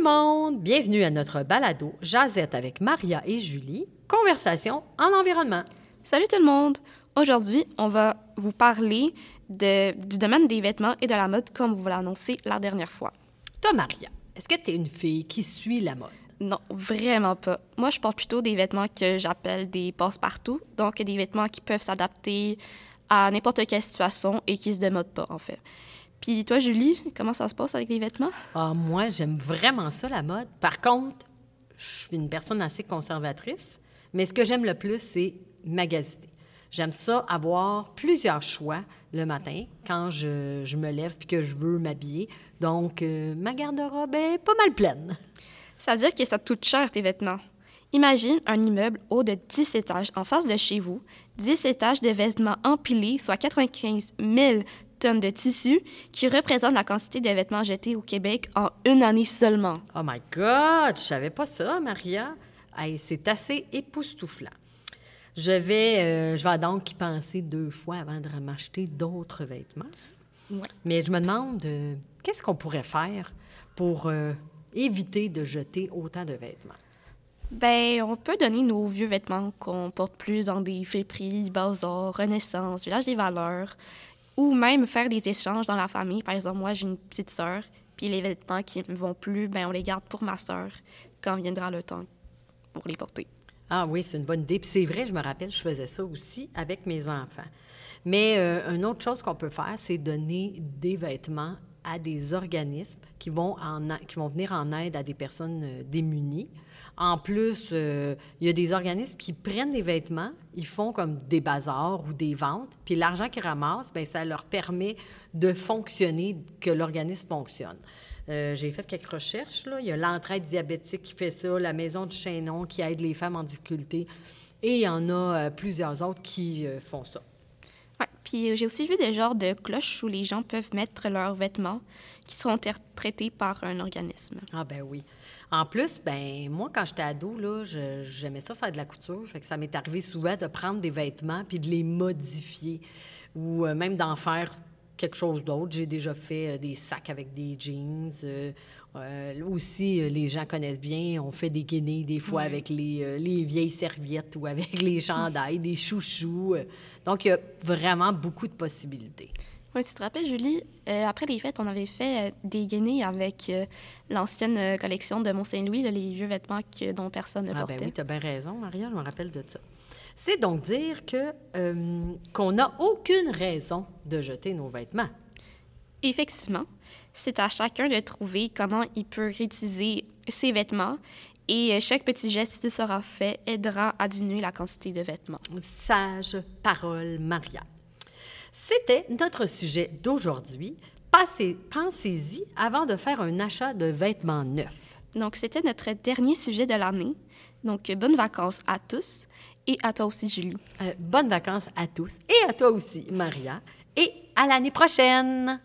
Bienvenue à notre balado Jazette avec Maria et Julie, conversation en environnement. Salut tout le monde! Aujourd'hui, on va vous parler de, du domaine des vêtements et de la mode comme vous l'avez annoncé la dernière fois. Toi, Maria, est-ce que tu es une fille qui suit la mode? Non, vraiment pas. Moi, je porte plutôt des vêtements que j'appelle des passe-partout, donc des vêtements qui peuvent s'adapter à n'importe quelle situation et qui se démodent pas, en fait. Puis toi, Julie, comment ça se passe avec les vêtements? Ah, moi, j'aime vraiment ça, la mode. Par contre, je suis une personne assez conservatrice, mais ce que j'aime le plus, c'est magasiner. J'aime ça avoir plusieurs choix le matin quand je, je me lève puis que je veux m'habiller. Donc, euh, ma garde-robe est pas mal pleine. Ça veut dire que ça te coûte cher, tes vêtements. Imagine un immeuble haut de 10 étages en face de chez vous, 10 étages de vêtements empilés, soit 95 000 tonnes de tissu, qui représentent la quantité de vêtements jetés au Québec en une année seulement. Oh my God! Je savais pas ça, Maria. Hey, c'est assez époustouflant. Je vais, euh, je vais donc y penser deux fois avant de m'acheter d'autres vêtements. Ouais. Mais je me demande, euh, qu'est-ce qu'on pourrait faire pour euh, éviter de jeter autant de vêtements? Ben, on peut donner nos vieux vêtements qu'on porte plus dans des friperies, bazars, Renaissance, Village des Valeurs, ou même faire des échanges dans la famille. Par exemple, moi, j'ai une petite sœur, puis les vêtements qui me vont plus, ben, on les garde pour ma sœur quand viendra le temps pour les porter. Ah oui, c'est une bonne idée. Puis c'est vrai, je me rappelle, je faisais ça aussi avec mes enfants. Mais euh, une autre chose qu'on peut faire, c'est donner des vêtements à des organismes qui vont, qui vont venir en aide à des personnes euh, démunies. En plus, euh, il y a des organismes qui prennent des vêtements, ils font comme des bazars ou des ventes, puis l'argent qu'ils ramassent, bien, ça leur permet de fonctionner, que l'organisme fonctionne. Euh, J'ai fait quelques recherches. Là. Il y a l'entraide diabétique qui fait ça, la Maison du Chaînon qui aide les femmes en difficulté, et il y en a euh, plusieurs autres qui font ça. Puis euh, j'ai aussi vu des genres de cloches où les gens peuvent mettre leurs vêtements qui seront tra- traités par un organisme. Ah ben oui. En plus, ben moi, quand j'étais ado, là, j'aimais ça faire de la couture. Fait que ça m'est arrivé souvent de prendre des vêtements puis de les modifier ou euh, même d'en faire quelque chose d'autre. J'ai déjà fait euh, des sacs avec des jeans. euh, euh, aussi, les gens connaissent bien, on fait des guenilles des fois avec les, les vieilles serviettes ou avec les chandails, des chouchous. Donc, il y a vraiment beaucoup de possibilités. Oui, tu te rappelles, Julie, euh, après les fêtes, on avait fait euh, des guenilles avec euh, l'ancienne collection de Mont-Saint-Louis, les vieux vêtements que, dont personne ne Ah portait. ben oui, tu as bien raison, Maria, je me rappelle de ça. C'est donc dire que qu'on n'a aucune raison de jeter nos vêtements. Effectivement, c'est à chacun de trouver comment il peut réutiliser ses vêtements et chaque petit geste qui sera fait aidera à diminuer la quantité de vêtements. Sage parole, Maria. C'était notre sujet d'aujourd'hui. Passez- Pensez-y avant de faire un achat de vêtements neufs. Donc, c'était notre dernier sujet de l'année. Donc, bonnes vacances à tous et à toi aussi, Julie. Euh, bonnes vacances à tous et à toi aussi, Maria. Et à l'année prochaine!